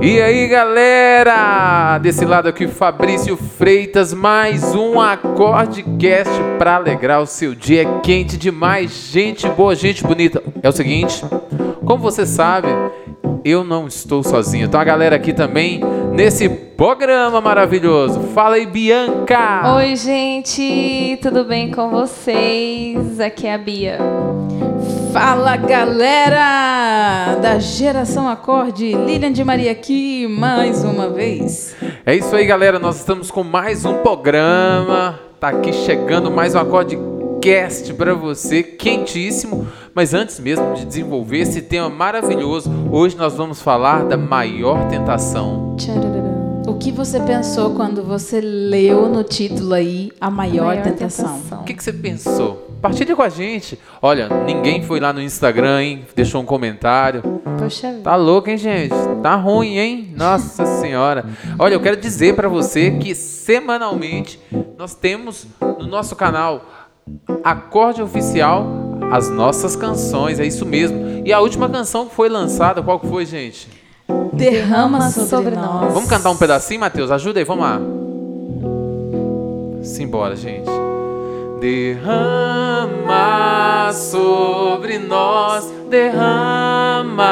E aí galera, desse lado aqui Fabrício Freitas, mais um Acordecast para alegrar o seu dia. É quente demais, gente boa, gente bonita. É o seguinte, como você sabe, eu não estou sozinho. Então a galera aqui também nesse programa maravilhoso. Fala aí, Bianca. Oi, gente, tudo bem com vocês? Aqui é a Bia. Fala galera da Geração Acorde, Lilian de Maria aqui mais uma vez. É isso aí, galera. Nós estamos com mais um programa. Tá aqui chegando mais um Acordecast para você, quentíssimo. Mas antes mesmo de desenvolver esse tema maravilhoso, hoje nós vamos falar da maior tentação. O que você pensou quando você leu no título aí a maior, Maior tentação? tentação. O que, que você pensou? Partilha com a gente. Olha, ninguém foi lá no Instagram, hein? Deixou um comentário. Poxa vida. Tá louco, hein, gente? Tá ruim, hein? Nossa Senhora. Olha, eu quero dizer pra você que semanalmente nós temos no nosso canal Acorde Oficial as nossas canções, é isso mesmo. E a última canção que foi lançada, qual que foi, gente? Derrama sobre, nós. Vamos cantar um pedacinho, Matheus? Ajuda aí, vamos lá. Simbora, gente. Derrama sobre nós, derrama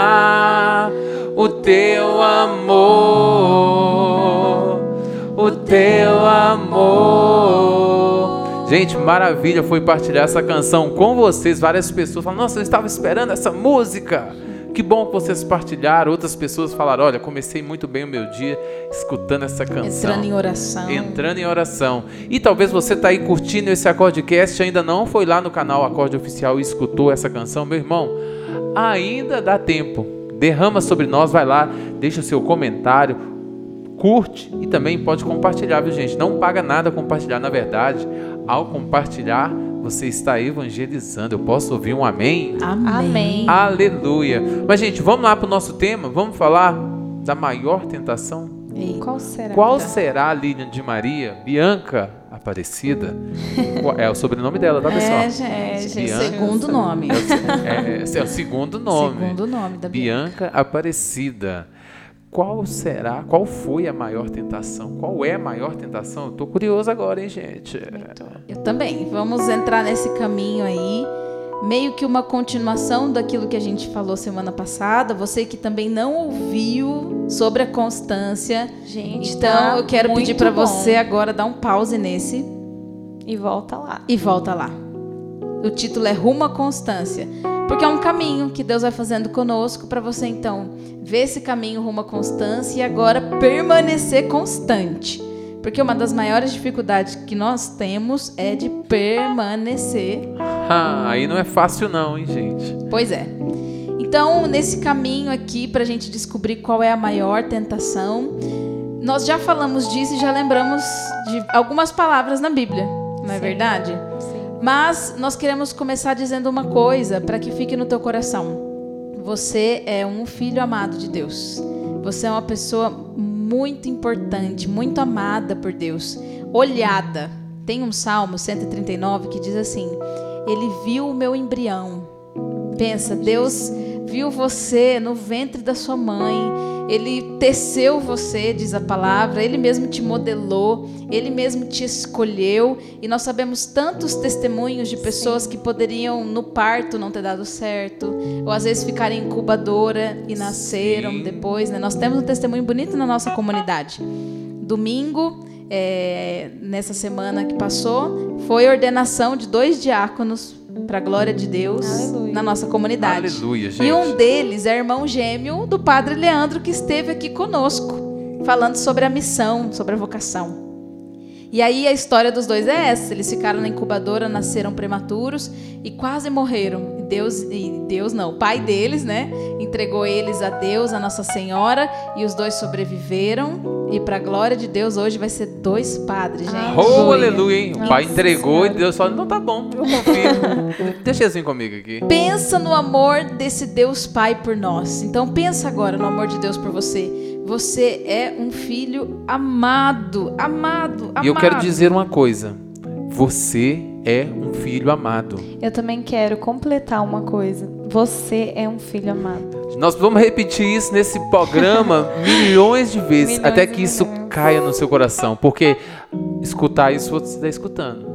o teu amor, o teu amor. Gente, maravilha foi partilhar essa canção com vocês. Várias pessoas falam: Nossa, eu estava esperando essa música. Que bom que vocês partilharam. Outras pessoas falaram: Olha, comecei muito bem o meu dia escutando essa canção. Entrando em oração. Entrando em oração. E talvez você está aí curtindo esse Acordecast, ainda não foi lá no canal Acorde Oficial e escutou essa canção, meu irmão. Ainda dá tempo. Derrama sobre nós, vai lá, deixa o seu comentário, curte e também pode compartilhar, viu gente? Não paga nada compartilhar, na verdade, ao compartilhar, você está evangelizando. Eu posso ouvir um amém? Amém. Amém. Aleluia. Mas gente, vamos lá para o nosso tema, vamos falar da maior tentação? Ei, Qual será? Qual será a Lilian de Maria? Bianca Aparecida? É o sobrenome dela, tá, pessoal? É, gente. É, gente. Segundo nome. É, esse é o segundo nome. Segundo nome da Bia. Bianca Aparecida. Qual será, qual foi a maior tentação? Qual é a maior tentação? Eu tô curioso agora, hein, gente? Eu também. Vamos entrar nesse caminho aí. Meio que uma continuação daquilo que a gente falou semana passada. Você que também não ouviu sobre a constância. Gente, Então tá eu quero pedir para você agora dar um pause nesse E volta lá. e volta lá. O título é Rumo à Constância. Porque é um caminho que Deus vai fazendo conosco para você então ver esse caminho rumo à constância e agora permanecer constante. Porque uma das maiores dificuldades que nós temos é de permanecer Ah, aí não é fácil não, hein, gente? Pois é. Então, nesse caminho aqui, para a gente descobrir qual é a maior tentação, nós já falamos disso e já lembramos de algumas palavras na Bíblia, não é Sim. verdade? Mas nós queremos começar dizendo uma coisa para que fique no teu coração. Você é um filho amado de Deus. Você é uma pessoa muito importante, muito amada por Deus, olhada. Tem um Salmo 139 que diz assim: Ele viu o meu embrião. Pensa, Deus viu você no ventre da sua mãe. Ele teceu você, diz a palavra, ele mesmo te modelou, ele mesmo te escolheu. E nós sabemos tantos testemunhos de pessoas que poderiam no parto não ter dado certo, ou às vezes ficarem em incubadora e nasceram Sim. depois. Né? Nós temos um testemunho bonito na nossa comunidade. Domingo, é, nessa semana que passou, foi ordenação de dois diáconos para a glória de Deus Aleluia. na nossa comunidade. Aleluia, gente. E um deles é irmão gêmeo do padre Leandro, que esteve aqui conosco, falando sobre a missão, sobre a vocação. E aí a história dos dois é essa: eles ficaram na incubadora, nasceram prematuros, e quase morreram. Deus, e Deus não, o pai deles, né? Entregou eles a Deus, a Nossa Senhora, e os dois sobreviveram. E para a glória de Deus, hoje vai ser dois padres, gente. Oh, aleluia, hein? O pai Nossa entregou Senhora. e Deus falou: não, tá bom, eu confio. Deixa assim comigo aqui. Pensa no amor desse Deus Pai por nós. Então pensa agora no amor de Deus por você. Você é um filho amado, amado, amado. E eu quero dizer uma coisa: você é um filho amado. Eu também quero completar uma coisa. Você é um filho amado. Nós vamos repetir isso nesse programa milhões de vezes, Milhões até que isso milhões. caia no seu coração. Porque escutar isso você está escutando.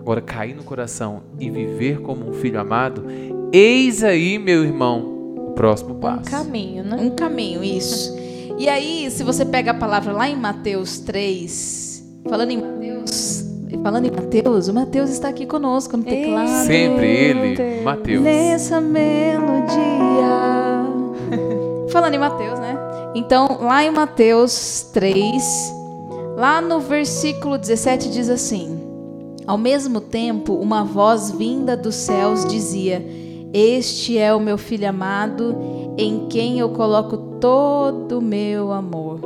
Agora, cair no coração e viver como um filho amado, eis aí, meu irmão, o próximo Um passo. caminho, né? Um caminho, isso. E aí, se você pega a palavra lá em Mateus 3, falando em Mateus, falando em Mateus, o Mateus está aqui conosco no teclado. Sempre ele. Mateus. Nessa melodia. Falando em Mateus, né? Então, lá em Mateus 3, lá no versículo 17 diz assim: Ao mesmo tempo, uma voz vinda dos céus dizia: Este é o meu filho amado, em quem eu coloco todo o meu amor.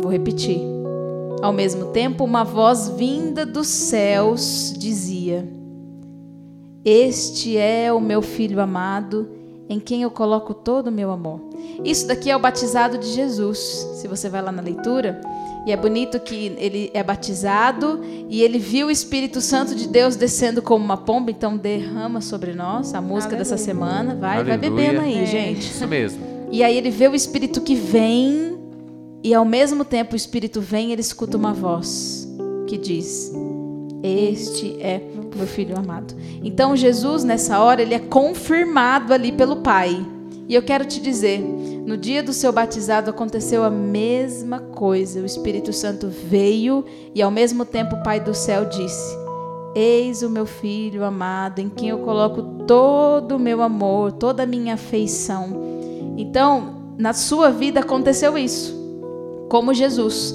Vou repetir. Ao mesmo tempo, uma voz vinda dos céus dizia: este é o meu filho amado, em quem eu coloco todo o meu amor. Isso daqui é o batizado de Jesus. Se você vai lá na leitura, e é bonito que ele é batizado e ele viu o Espírito Santo de Deus descendo como uma pomba, então derrama sobre nós a música dessa Aleluia. semana. Vai, vai bebendo aí, É. gente. Isso mesmo. E aí ele vê o Espírito que vem, e ao mesmo tempo o Espírito vem e ele escuta uma voz que diz: Este é o meu filho amado. Então Jesus, nessa hora, ele é confirmado ali pelo Pai. E eu quero te dizer, no dia do seu batizado aconteceu a mesma coisa. O Espírito Santo veio e ao mesmo tempo o Pai do céu disse: Eis o meu filho amado, em quem eu coloco todo o meu amor, toda a minha afeição. Então, na sua vida aconteceu isso, como Jesus.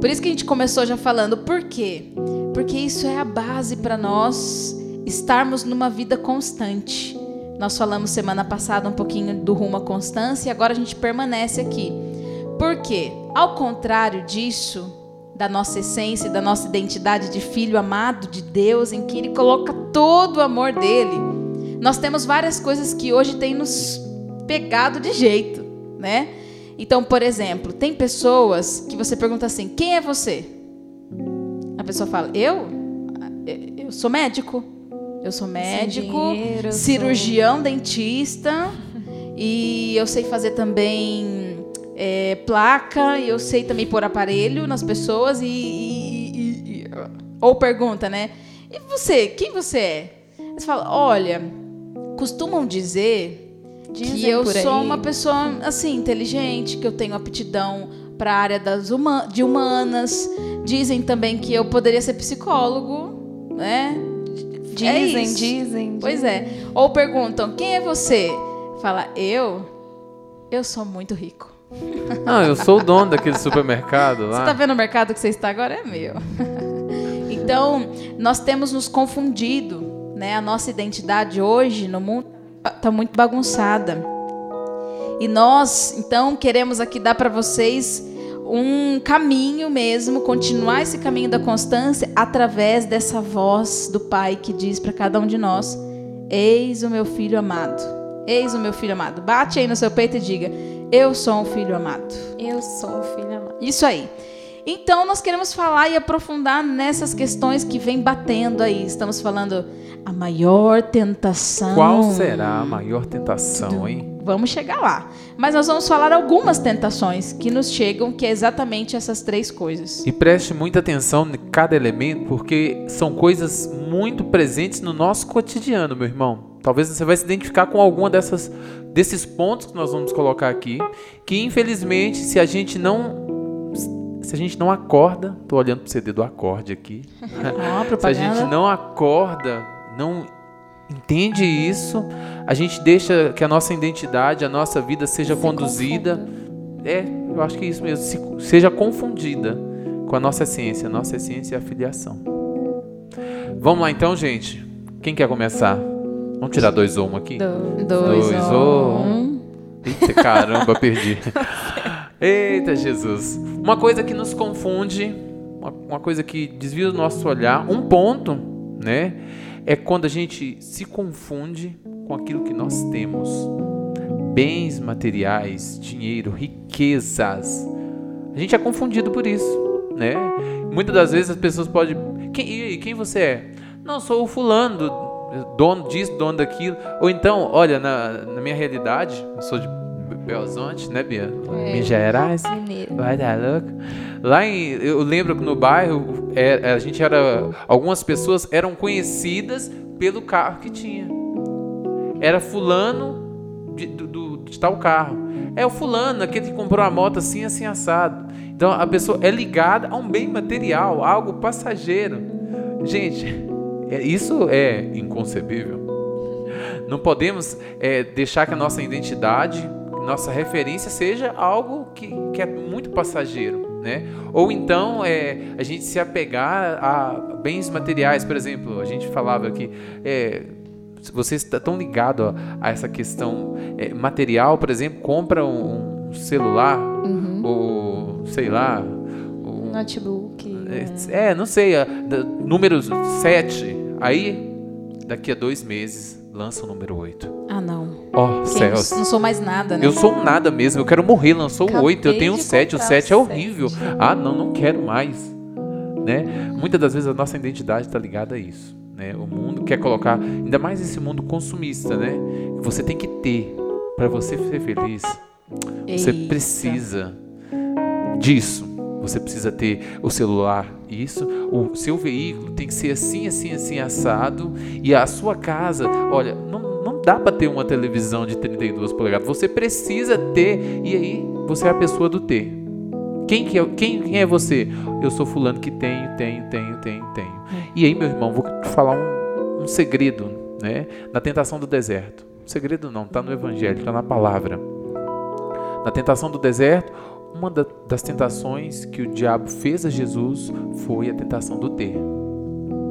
Por isso que a gente começou já falando, por quê? Porque isso é a base para nós estarmos numa vida constante. Nós falamos semana passada um pouquinho do rumo à constância e agora a gente permanece aqui. Por quê? Ao contrário disso, da nossa essência, da nossa identidade de filho amado de Deus, em que Ele coloca todo o amor dele, nós temos várias coisas que hoje têm nos pegado de jeito, né? Então, por exemplo, tem pessoas que você pergunta assim: quem é você? A pessoa fala: eu? Eu sou médico. Eu sou médico, eu sou- cirurgião, dentista, e eu sei fazer também é, placa, e eu sei também pôr aparelho nas pessoas, e, e- e- e- ou pergunta, né? E você, quem você é? Você fala, olha, costumam dizer que Dizem eu por sou uma pessoa assim inteligente, que eu tenho aptidão para a área das huma de humanas. Dizem também que eu poderia ser psicólogo, né? É Dizem, dizem. Pois é. Ou perguntam: "Quem é você?" Fala: "Eu eu sou muito rico." Não, eu sou o dono daquele supermercado Você lá. tá vendo o mercado que você está agora é meu. então, nós temos nos confundido, né? A nossa identidade hoje no mundo tá muito bagunçada. E nós, então, queremos aqui dar para vocês um caminho mesmo, continuar esse caminho da constância através dessa voz do Pai que diz para cada um de nós: Eis o meu filho amado. Eis o meu filho amado. Bate aí no seu peito e diga: Eu sou um filho amado. Eu sou um filho amado. Isso aí. Então nós queremos falar e aprofundar nessas questões que vem batendo aí. Estamos falando a maior tentação. Qual será a maior tentação, hein? Vamos chegar lá. Mas nós vamos falar algumas tentações que nos chegam, que é exatamente essas três coisas. E preste muita atenção em cada elemento, porque são coisas muito presentes no nosso cotidiano, meu irmão. Talvez você vai se identificar com alguma dessas desses pontos que nós vamos colocar aqui, que infelizmente, se a gente não se a gente não acorda, tô olhando pro CD do acorde aqui. Ó, Se a gente não acorda, não entende isso, a gente deixa que a nossa identidade, a nossa vida seja Se conduzida. É, eu acho que é isso mesmo, se- seja confundida com a nossa essência. A nossa essência é a filiação. Vamos lá então, gente. Quem quer começar? Vamos tirar dois ou um aqui? Do- Dois, Dois, ó. um. Eita caramba, perdi. Eita Jesus. Uma coisa que nos confunde, uma, uma coisa que desvia o nosso olhar, um ponto, né? É quando a gente se confunde com aquilo que nós temos. Bens materiais, dinheiro, riquezas. A gente é confundido por isso, né? Muitas das vezes as pessoas podem. Quem, e quem você é? Não, sou o fulano, do- dono disso, dono daquilo. Ou então, olha, na, na minha realidade, eu sou de Belo Horizonte, né, Bia? Minas Gerais. Mineiro. Vai dar louco. Lá em, eu lembro que no bairro é, a gente era, algumas pessoas eram conhecidas pelo carro que tinha. Era fulano de, do, do- de tal carro. É o fulano, aquele que comprou a moto assim, assim assado. Então a pessoa é ligada a um bem material, algo passageiro. Gente, é- isso é inconcebível. Não podemos é, deixar que a nossa identidade, nossa referência seja algo que, que é muito passageiro, né? Ou então é, a gente se apegar a bens materiais, por exemplo, a gente falava que é, se você está tão ligado a, essa questão é, material, por exemplo, compra um, um celular ou sei lá, um- Notebook. né? é, não sei, a- da- número 7. Aí, daqui a dois meses, lança o número 8. Ah, não. Ó, céus. Não sou mais nada, né? Eu sou um nada mesmo, eu quero morrer. Lançou o 8, eu tenho de 7, o 7 é horrível. sete. Ah, não, não quero mais. Né? Muitas das vezes a nossa identidade está ligada a isso. Né? O mundo quer colocar, ainda mais esse mundo consumista, né? Você tem que ter para você ser feliz. Você Eita. precisa disso. Você precisa ter o celular, isso. O seu veículo tem que ser assim, assim, assim, assado. E a sua casa, olha, não dá para ter uma televisão de 32 polegadas. Você precisa ter. E aí, você é a pessoa do ter. Quem, que é, quem, quem é você? Eu sou fulano que tenho, tenho, tenho, tenho, tenho. E aí, meu irmão, vou te falar um, um segredo, né? Na tentação do deserto. Segredo não, está no Evangelho, está na palavra. Na tentação do deserto, uma da- das tentações que o diabo fez a Jesus foi a tentação do ter.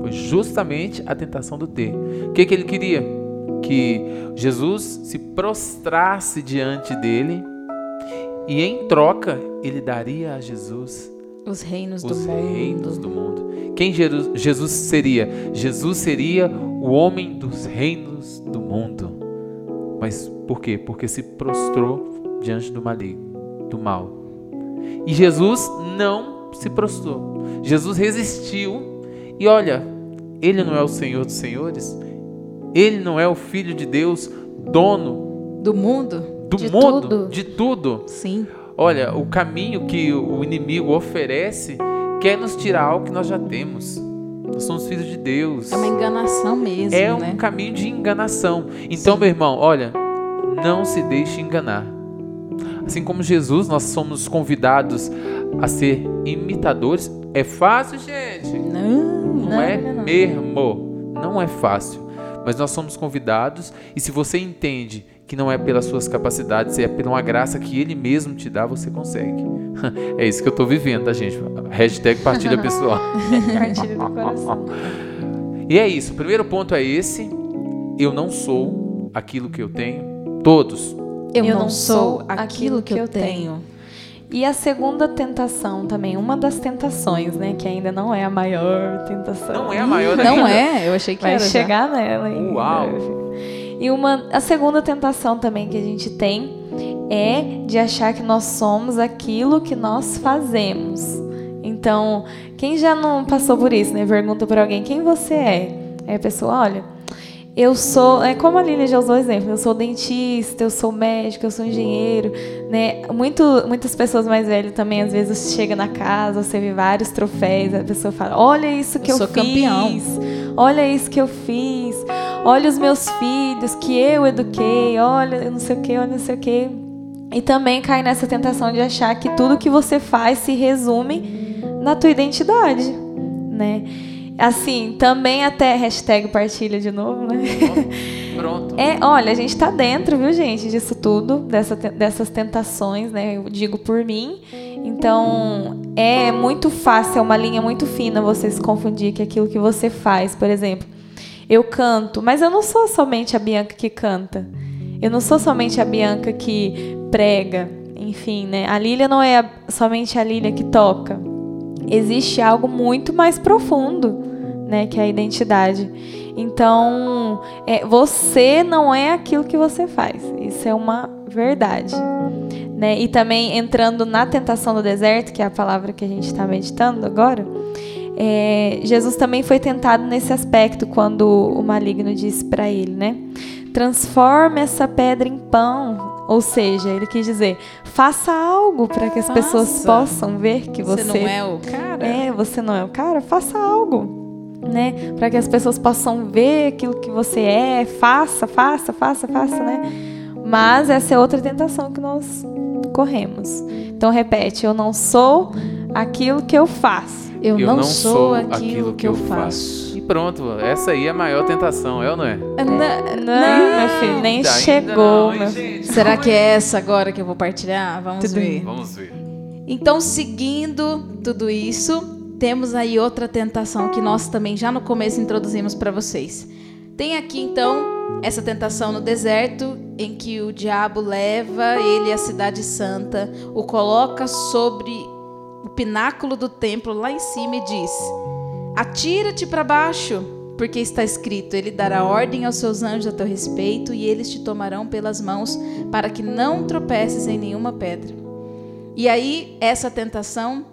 Foi justamente a tentação do ter. O que, que ele queria? Que Jesus se prostrasse diante dele e, em troca, ele daria a Jesus Os reinos os do mundo. reinos do mundo. Quem Jesus seria? Jesus seria o homem dos reinos do mundo. Mas por quê? Porque se prostrou diante do maligno, do mal. E Jesus não se prostrou. Jesus resistiu. E olha, ele não é o Senhor dos senhores? Ele não é o filho de Deus, dono Do mundo? do De mundo, tudo. de tudo? Sim. Olha, o caminho que o inimigo oferece quer nos tirar algo que nós já temos. Nós somos filhos de Deus. É uma enganação mesmo, É um né? caminho de enganação. Então, meu irmão, olha, não se deixe enganar. Assim como Jesus, nós somos convidados a ser imitadores. É fácil, gente? Não. Não, Não, é não, não. mesmo. Não é fácil. Mas nós somos convidados, e se você entende que não é pelas suas capacidades, é pela uma graça que Ele mesmo te dá, você consegue. É isso que eu estou vivendo, tá, gente? Hashtag partilha pessoal. Partilha do coração. E é isso. O primeiro ponto é esse. Eu não sou aquilo que eu tenho. Todos. Eu, Eu não, não sou sou aquilo que eu tenho. E a segunda tentação também, uma das tentações, né? Que ainda não é a maior tentação. Não é a maior Não ainda. é? Eu achei que Vai era já. chegar nela em Uau. E uma, a segunda tentação também que a gente tem é de achar que nós somos aquilo que nós fazemos. Então, quem já não passou por isso, né? Pergunta para alguém quem você é. Aí a pessoa, olha, eu sou, é como a Lília já usou o exemplo, eu sou dentista, eu sou médico, eu sou engenheiro, né? Muito, muitas pessoas mais velhas também às vezes chega na casa, você vê vários troféus, a pessoa fala: "Olha isso que Eu eu, sou fiz. campeão." Olha isso que eu fiz. Olha os meus filhos que eu eduquei. Olha, eu não sei o que, olha não sei o que. E também cai nessa tentação de achar que tudo que você faz se resume na tua identidade, né? Assim, também até hashtag partilha de novo, né? Pronto. É, olha, a gente tá dentro, viu, gente, disso tudo, dessa, dessas tentações, né? Eu digo por mim. Então, é muito fácil, é uma linha muito fina você se confundir que aquilo que você faz, por exemplo. Eu canto, mas eu não sou somente a Bianca que canta. Eu não sou somente a Bianca que prega. Enfim, né? A Lília não é somente a Lília que toca. Existe algo muito mais profundo, né? Que é a identidade. Então, é, você não é aquilo que você faz. Isso é uma verdade. Né? E também entrando na tentação do deserto, que é a palavra que a gente está meditando agora, é, Jesus também foi tentado nesse aspecto quando o maligno disse para ele, né? Transforme essa pedra em pão. Ou seja, ele quis dizer, faça algo para que as pessoas possam ver que você, Você não é o cara? é, você não é o cara, faça algo, né? Para que as pessoas possam ver aquilo que você é, faça, faça, faça, faça, né? Mas essa é outra tentação que nós corremos. Então repete, eu não sou aquilo que eu faço. Eu, não, sou aquilo, que eu faço. E pronto, essa aí é a maior tentação, é ou não é? Não, Não, meu filho, nem chegou, não, gente? Será que é essa agora que eu vou partilhar? Vamos Tudo ver. Vamos ver. Então, seguindo tudo isso, temos aí outra tentação que nós também já no começo introduzimos para vocês. Tem aqui então essa tentação no deserto em que o diabo leva ele à cidade santa, o coloca sobre o pináculo do templo lá em cima e diz: Atira-te para baixo, porque está escrito: Ele dará ordem aos seus anjos a teu respeito e eles te tomarão pelas mãos para que não tropeces em nenhuma pedra. E aí, essa tentação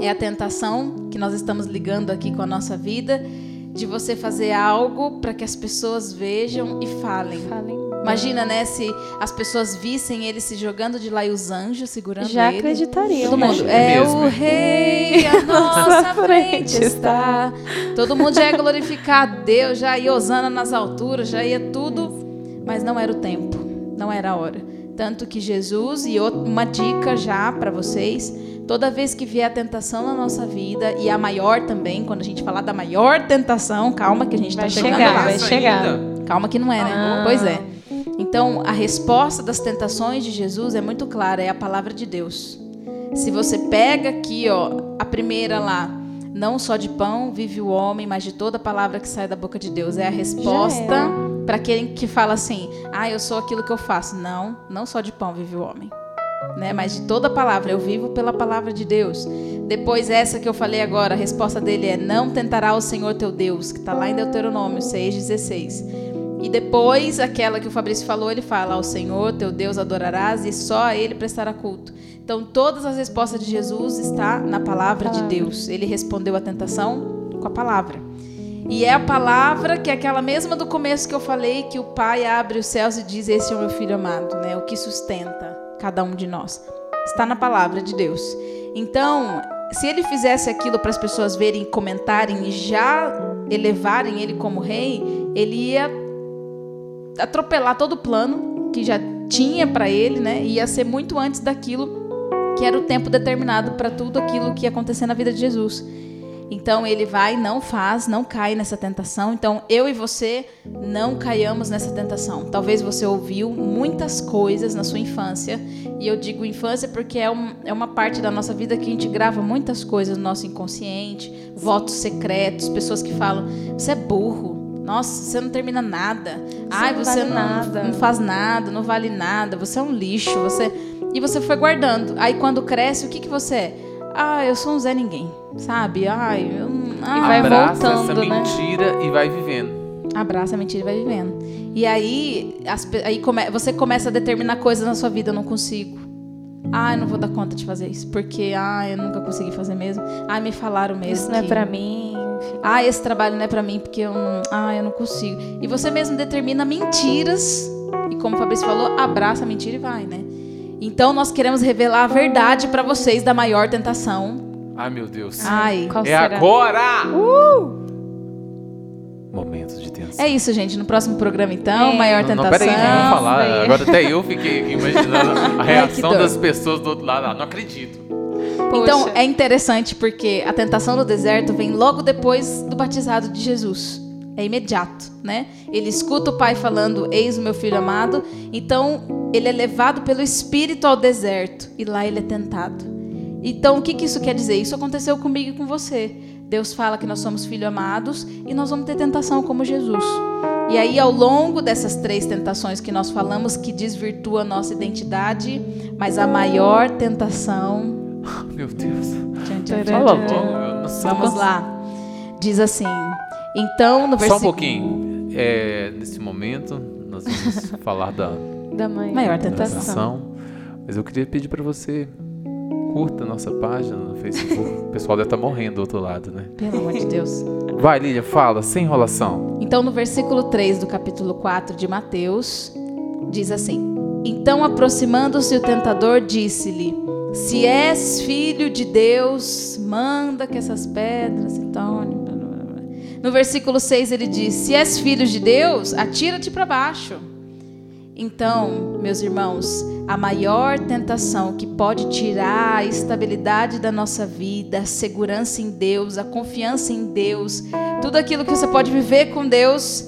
é a tentação que nós estamos ligando aqui com a nossa vida, de você fazer algo para que as pessoas vejam e falem. Falem. Imagina, né, se as pessoas vissem ele se jogando de lá e os anjos segurando Já ele. acreditariam. Todo né? mundo, É é, mesmo, o é. rei à nossa frente está. Todo mundo já ia glorificar Deus, já ia Osana nas alturas, já ia tudo, mas não era o tempo, não era a hora. Tanto que Jesus, e uma dica já para vocês, toda vez que vier a tentação na nossa vida, e a maior também, quando a gente falar da maior tentação, calma que a gente está chegando chegar, lá. vai chegar. ainda? Calma que não é, né? Ah. Pois é. Então, a resposta das tentações de Jesus é muito clara, é a palavra de Deus. Se você pega aqui, ó, a primeira lá, não só de pão vive o homem, mas de toda palavra que sai da boca de Deus, é a resposta para aquele que fala assim: "Ah, eu sou aquilo que eu faço". Não, não só de pão vive o homem. Né? Mas de toda palavra, eu vivo pela palavra de Deus. Depois essa que eu falei agora, a resposta dele é: "Não tentará o Senhor teu Deus", que está lá em Deuteronômio 6:16. E depois, aquela que o Fabrício falou, ele fala: Ao Senhor teu Deus adorarás e só a Ele prestará culto. Então, todas as respostas de Jesus está na palavra de Deus. Ele respondeu à tentação com a palavra. E é a palavra que é aquela mesma do começo que eu falei, que o Pai abre os céus e diz: Esse é o meu filho amado, né? O que sustenta cada um de nós. Está na palavra de Deus. Então, se ele fizesse aquilo para as pessoas verem, comentarem e já elevarem ele como rei, ele ia atropelar todo o plano que já tinha para ele, né? Ia ser muito antes daquilo que era o tempo determinado para tudo aquilo que ia acontecer na vida de Jesus. Então ele vai, não faz, não cai nessa tentação. Então eu e você não caiamos nessa tentação. Talvez você ouviu muitas coisas na sua infância, e eu digo infância porque é, um, é uma parte da nossa vida que a gente grava muitas coisas no nosso inconsciente, votos secretos, pessoas que falam: você é burro, nossa, você não termina nada. Ai, não você vale não, nada." não faz nada, não vale nada, você é um lixo, você. E você foi guardando. Aí quando cresce, o que, que você é? Ah, eu sou um Zé Ninguém, sabe? Ai, eu não. E vai Abraça voltando, essa né? mentira e vai vivendo. Abraça a mentira e vai vivendo. E aí, as aí come- você começa a determinar coisas na sua vida, eu não consigo. Ah, eu não vou dar conta de fazer isso, porque ah, eu nunca consegui fazer mesmo. Ah, me falaram mesmo. Isso não é que- pra mim. Ah, esse trabalho não é pra mim porque eu não, ah, eu não consigo. E você mesmo determina mentiras e como o Fabrício falou, abraça a mentira e vai, né? Então nós queremos revelar a verdade pra vocês da maior tentação. Ai, meu Deus. Ai, Qual é será? agora! Momentos de tensão. é isso, gente. No próximo programa então, É. maior Não, tentação. não, peraí, vamos falar. daí. Agora até eu fiquei aqui imaginando a reação dor. das pessoas do outro lado. Ah, não acredito. Então Poxa. é interessante porque a tentação do deserto vem logo depois do batizado de Jesus. É imediato, né? Ele escuta o pai falando: Eis o meu filho amado. Então ele é levado pelo Espírito ao deserto e lá ele é tentado. Então o que, que isso quer dizer? Isso aconteceu comigo e com você. Deus fala que nós somos filhos amados e nós vamos ter tentação como Jesus. E aí, ao longo dessas três tentações que nós falamos, que desvirtua a nossa identidade, mas a maior tentação. Meu Deus. Tchan, tchan, Fala tchan, sei. Vamos lá. Diz assim. Então, no Só um versículo. pouquinho. É, nesse momento, nós vamos falar da Da. Maior tentação. tentação. Mas eu queria pedir para você curta a nossa página no Facebook. O pessoal deve estar morrendo do outro lado, né? Pelo amor de Deus. Vai, Lília, fala, sem enrolação. Então, no versículo 3 do capítulo 4 de Mateus, diz assim: Então, aproximando-se o tentador, disse-lhe: Se és filho de Deus, manda que essas pedras se tornem. No versículo 6 ele diz: Se és filho de Deus, atira-te para baixo. Então, meus irmãos, a maior tentação que pode tirar a estabilidade da nossa vida, a segurança em Deus, a confiança em Deus, tudo aquilo que você pode viver com Deus,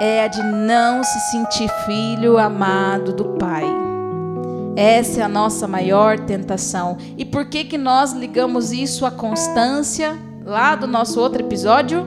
é a de não se sentir filho amado do Pai. Essa é a nossa maior tentação. E por que que nós ligamos isso à constância lá do nosso outro episódio?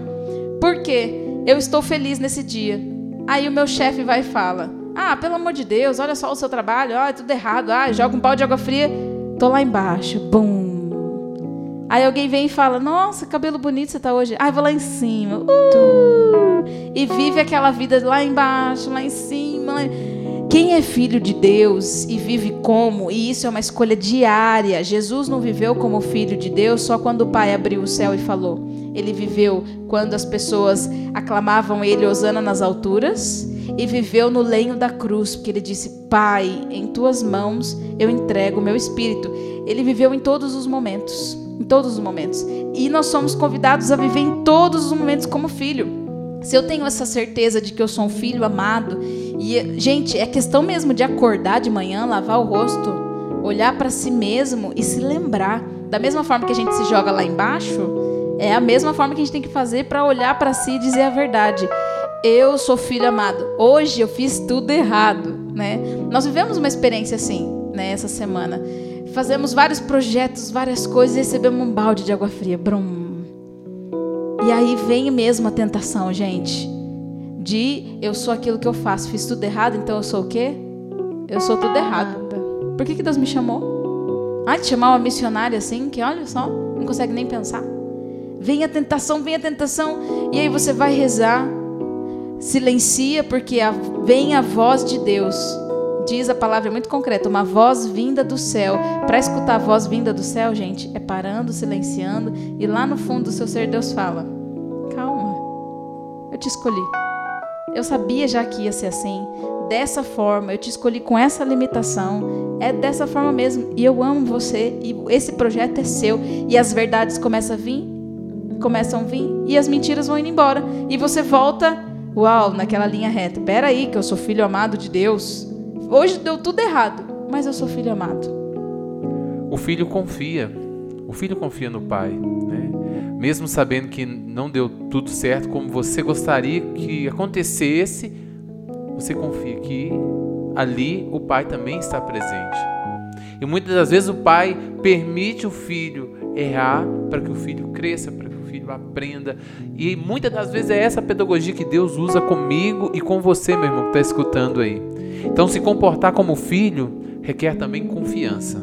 Porque eu estou feliz nesse dia. Aí o meu chefe vai e fala: "Ah, pelo amor de Deus, olha só o seu trabalho, ah, é tudo errado. Ah, joga um pau de água fria, tô lá embaixo. Bum. Aí alguém vem e fala: "Nossa, cabelo bonito você tá hoje". Ah, vou lá em cima. Uh! E vive aquela vida lá embaixo, lá em cima. lá em- quem é filho de Deus e vive como, e isso é uma escolha diária. Jesus não viveu como filho de Deus só quando o Pai abriu o céu e falou. Ele viveu quando as pessoas aclamavam ele Osana nas alturas e viveu no lenho da cruz, porque ele disse: Pai, em tuas mãos eu entrego o meu espírito. Ele viveu em todos os momentos, em todos os momentos. E nós somos convidados a viver em todos os momentos como filho. Se eu tenho essa certeza de que eu sou um filho amado, e gente, é questão mesmo de acordar de manhã, lavar o rosto, olhar para si mesmo e se lembrar. Da mesma forma que a gente se joga lá embaixo, é a mesma forma que a gente tem que fazer para olhar para si e dizer a verdade. Eu sou filho amado. Hoje eu fiz tudo errado, né? Nós vivemos uma experiência assim, né, essa semana. Fazemos vários projetos, várias coisas e recebemos um balde de água fria. Brum. E aí vem mesmo a tentação, gente, de eu sou aquilo que eu faço, fiz tudo errado, então eu sou o quê? Eu sou tudo errado. Por que, que Deus me chamou? Ah, te chamar uma missionária assim, que olha só, não consegue nem pensar. Vem a tentação, vem a tentação, e aí você vai rezar, silencia, porque a- vem a voz de Deus. Diz a palavra é muito concreta, uma voz vinda do céu. Para escutar a voz vinda do céu, gente, é parando, silenciando, e lá no fundo do seu ser Deus fala: Calma, eu te escolhi. Eu sabia já que ia ser assim, dessa forma, eu te escolhi com essa limitação. É dessa forma mesmo, e eu amo você, e esse projeto é seu, e as verdades começam a vir, começam a vir, e as mentiras vão indo embora, e você volta, uau, naquela linha reta. Pera aí, que eu sou filho amado de Deus. Hoje deu tudo errado, mas eu sou filho amado. O filho confia. O filho confia no pai, né? Mesmo sabendo que não deu tudo certo como você gostaria que acontecesse, você confia que ali o pai também está presente. E muitas das vezes o pai permite o filho errar para que o filho cresça, para filho aprenda. E muitas das vezes é essa pedagogia que Deus usa comigo e com você, meu irmão, que está escutando aí. Então, se comportar como filho requer também confiança.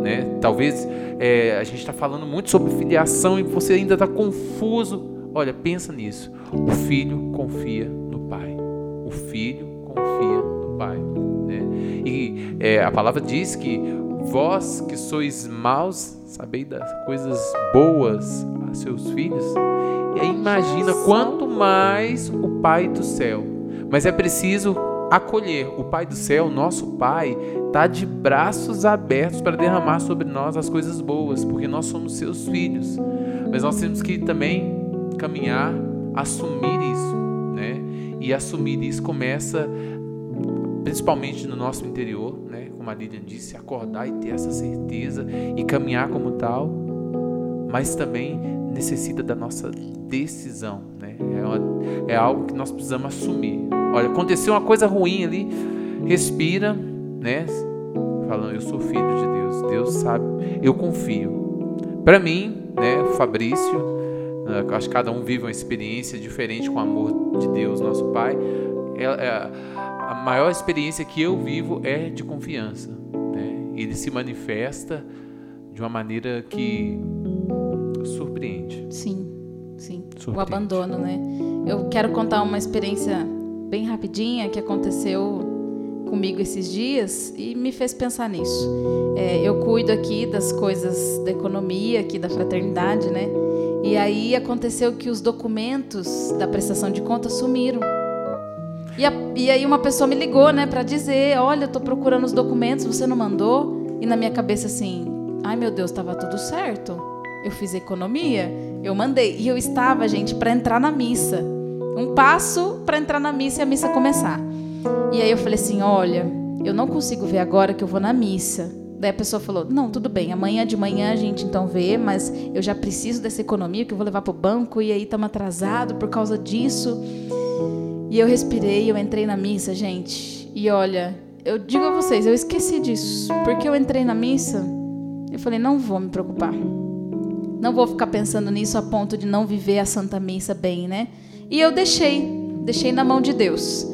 Né? Talvez é, a gente está falando muito sobre filiação e você ainda está confuso. Olha, pensa nisso. O filho confia no pai. O filho confia no pai. Né? E é, a palavra diz que vós que sois maus, sabeis das coisas boas seus filhos. E aí imagina quanto mais o Pai do céu. Mas é preciso acolher. O Pai do céu, nosso Pai, está de braços abertos para derramar sobre nós as coisas boas, porque nós somos seus filhos. Mas nós temos que também caminhar, assumir isso, né? E assumir isso começa principalmente no nosso interior, né? Como a Lilian disse, acordar e ter essa certeza e caminhar como tal, mas também necessita da nossa decisão, né? É, uma- é algo que nós precisamos assumir. Olha, aconteceu uma coisa ruim ali, respira, né? Falando, eu sou filho de Deus, Deus sabe, eu confio. Para mim, né, Fabrício, uh, acho que cada um vive uma experiência diferente com o amor de Deus, nosso Pai. É, é, a maior experiência que eu vivo é de confiança. Né? Ele se manifesta de uma maneira que surpreende. Sim, sim. O Surpreende. abandono, né? Eu quero contar uma experiência bem rapidinha que aconteceu comigo esses dias e me fez pensar nisso. É, eu cuido aqui das coisas da economia, aqui da fraternidade, né? E aí aconteceu que os documentos da prestação de contas sumiram. E, a- e aí uma pessoa me ligou, né, para dizer, olha, eu tô procurando os documentos, você não mandou? E na minha cabeça assim, ai meu Deus, estava tudo certo. Eu fiz economia, eu mandei. E eu estava, gente, para entrar na missa. Um passo para entrar na missa e a missa começar. E aí eu falei assim, olha, eu não consigo ver agora que eu vou na missa. Daí a pessoa falou, não, tudo bem, amanhã de manhã a gente então vê, mas eu já preciso dessa economia que eu vou levar pro banco e aí estamos atrasado por causa disso. E eu respirei, eu entrei na missa, gente. E olha, eu digo a vocês, eu esqueci disso. Porque eu entrei na missa, eu falei, não vou me preocupar. Não vou ficar pensando nisso a ponto de não viver a Santa Missa bem, né? E eu deixei, deixei na mão de Deus.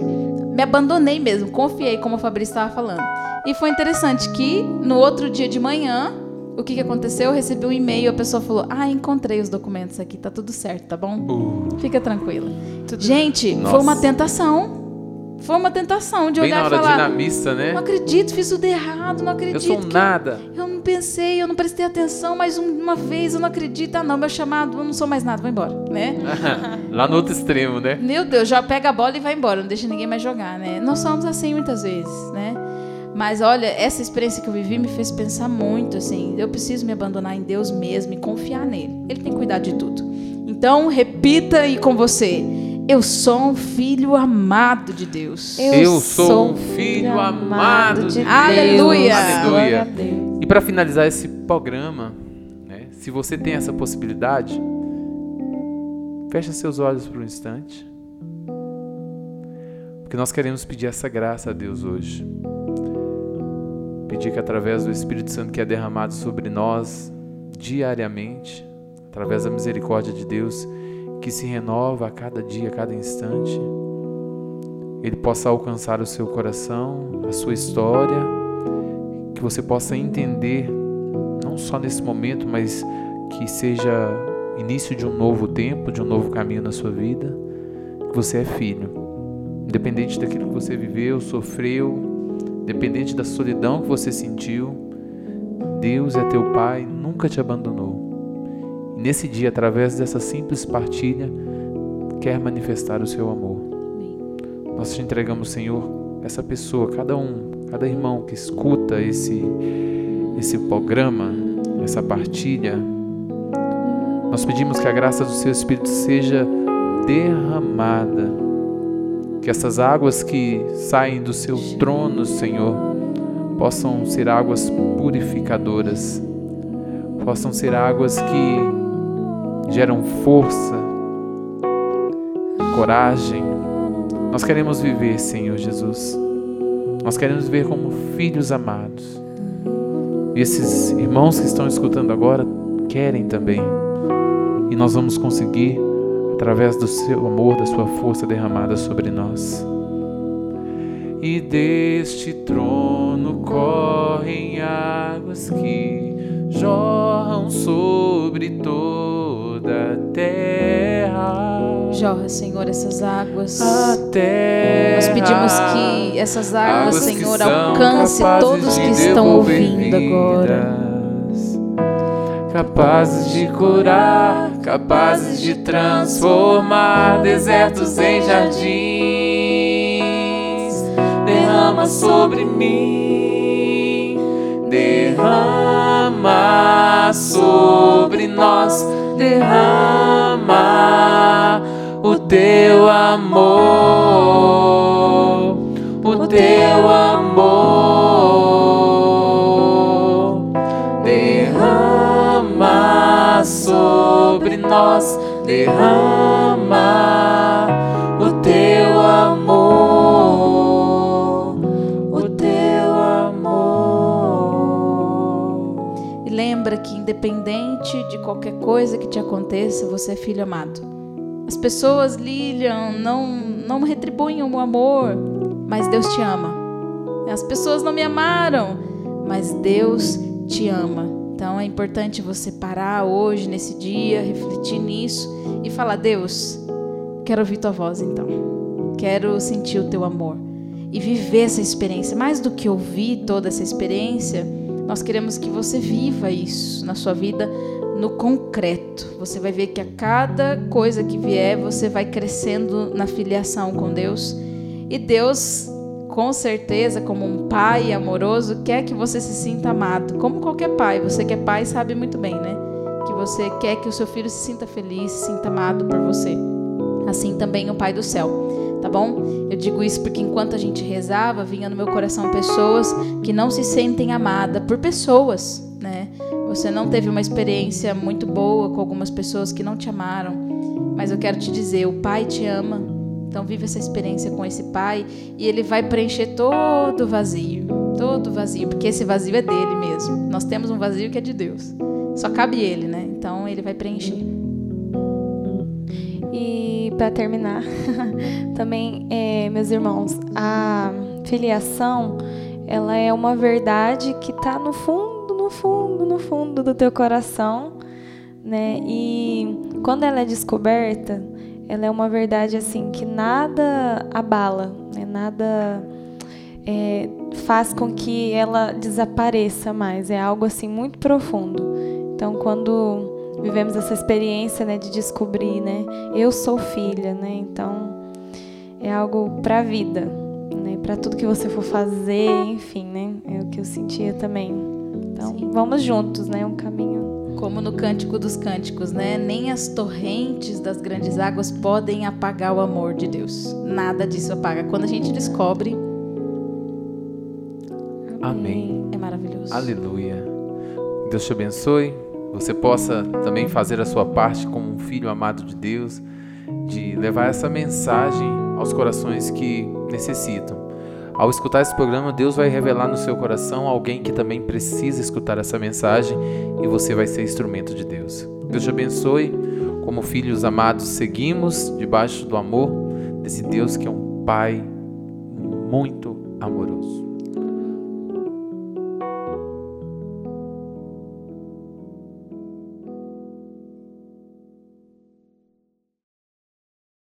Me abandonei mesmo, confiei, como o Fabrício estava falando. E foi interessante que no outro dia de manhã, o que, que aconteceu? Eu recebi um e-mail, a pessoa falou: Ah, encontrei os documentos aqui, tá tudo certo, tá bom? Uh, Fica tranquila. Gente, Nossa. foi uma tentação. Foi uma tentação de bem olhar na e hora de ir falar: na missa, né? Não acredito, fiz tudo errado, não Eu acredito. sou um que- nada. eu não pensei, eu não prestei atenção, mas um- uma vez eu não acredito. Ah, não, meu chamado, eu não sou mais nada, vou embora, né? Lá no outro extremo, né? Meu Deus, já pega a bola e vai embora, não deixa ninguém mais jogar, né? Nós somos assim muitas vezes, né? Mas olha, essa experiência que eu vivi me fez pensar muito, assim, eu preciso me abandonar em Deus mesmo e confiar nele. Ele tem cuidado de tudo. Então, repita aí com você. Eu sou um filho amado de Deus. Eu sou um filho amado de Deus. Aleluia. Aleluia. a Deus. E para finalizar esse programa, né, se você tem essa possibilidade, fecha seus olhos por um instante. Porque nós queremos pedir essa graça a Deus hoje. Pedir que através do Espírito Santo que é derramado sobre nós diariamente, através da misericórdia de Deus, que se renova a cada dia, a cada instante, ele possa alcançar o seu coração, a sua história, que você possa entender, não só nesse momento, mas que seja início de um novo tempo, de um novo caminho na sua vida, que você é filho. Independente daquilo que você viveu, sofreu, independente da solidão que você sentiu, Deus é teu Pai, nunca te abandonou. Nesse dia, através dessa simples partilha, quer manifestar o seu amor. Nós te entregamos, Senhor, essa pessoa, cada um, cada irmão que escuta esse esse programa, essa partilha. Nós pedimos que a graça do seu Espírito seja derramada. Que essas águas que saem do seu trono, Senhor, possam ser águas purificadoras. Possam ser águas que geram força, coragem, nós queremos viver, Senhor Jesus. Nós queremos viver como filhos amados. E esses irmãos que estão escutando agora querem também. E nós vamos conseguir através do seu amor, da sua força derramada sobre nós. E deste trono correm águas que jorram sobre toda a terra. Jorra, Senhor, essas águas. A terra. Nós pedimos que essas águas, Águas Senhor, alcance todos que estão ouvindo agora. Capazes de curar, capazes de transformar desertos em jardins. Derrama sobre mim, derrama sobre nós, derrama o teu amor, o teu amor. Derrama sobre nós, derrama independente de qualquer coisa que te aconteça, você é filho amado. As pessoas, Lilian, não, não retribuem o amor, mas Deus te ama. As pessoas não me amaram, mas Deus te ama. Então é importante você parar hoje, nesse dia, refletir nisso e falar: Deus, quero ouvir tua voz então. Quero sentir o teu amor e viver essa experiência. Mais do que ouvir toda essa experiência, nós queremos que você viva isso na sua vida no concreto. Você vai ver que a cada coisa que vier, você vai crescendo na filiação com Deus. E Deus, com certeza, como um pai amoroso, quer que você se sinta amado. Como qualquer pai, você que é pai sabe muito bem, né? Que você quer que o seu filho se sinta feliz, se sinta amado por você. Assim também o Pai do céu tá bom? Eu digo isso porque enquanto a gente rezava, vinha no meu coração pessoas que não se sentem amadas por pessoas, né? Você não teve uma experiência muito boa com algumas pessoas que não te amaram, mas eu quero te dizer, o Pai te ama. Então vive essa experiência com esse Pai e ele vai preencher todo o vazio, todo o vazio, porque esse vazio é dele mesmo. Nós temos um vazio que é de Deus. Só cabe ele, né? Então ele vai preencher. E para terminar, também, é, meus irmãos, a filiação, ela é uma verdade que está no fundo, no fundo, no fundo do teu coração, né? E quando ela é descoberta, ela é uma verdade assim que nada abala, né? Nada é, faz com que ela desapareça mais. É algo assim muito profundo. Então, quando vivemos essa experiência, né, de descobrir, né, eu sou filha, né? Então é algo para a vida, né, para tudo que você for fazer, enfim, né? É o que eu sentia também. Então Sim. vamos juntos, né? Um caminho como no Cântico dos Cânticos, né? Nem as torrentes das grandes águas podem apagar o amor de Deus. Nada disso apaga. Quando a gente descobre. Amém. É maravilhoso. Aleluia. Deus te abençoe você possa também fazer a sua parte como um filho amado de Deus, de levar essa mensagem aos corações que necessitam. Ao escutar esse programa, Deus vai revelar no seu coração alguém que também precisa escutar essa mensagem e você vai ser instrumento de Deus. Deus te abençoe. Como filhos amados, seguimos debaixo do amor desse Deus que é um Pai muito amoroso.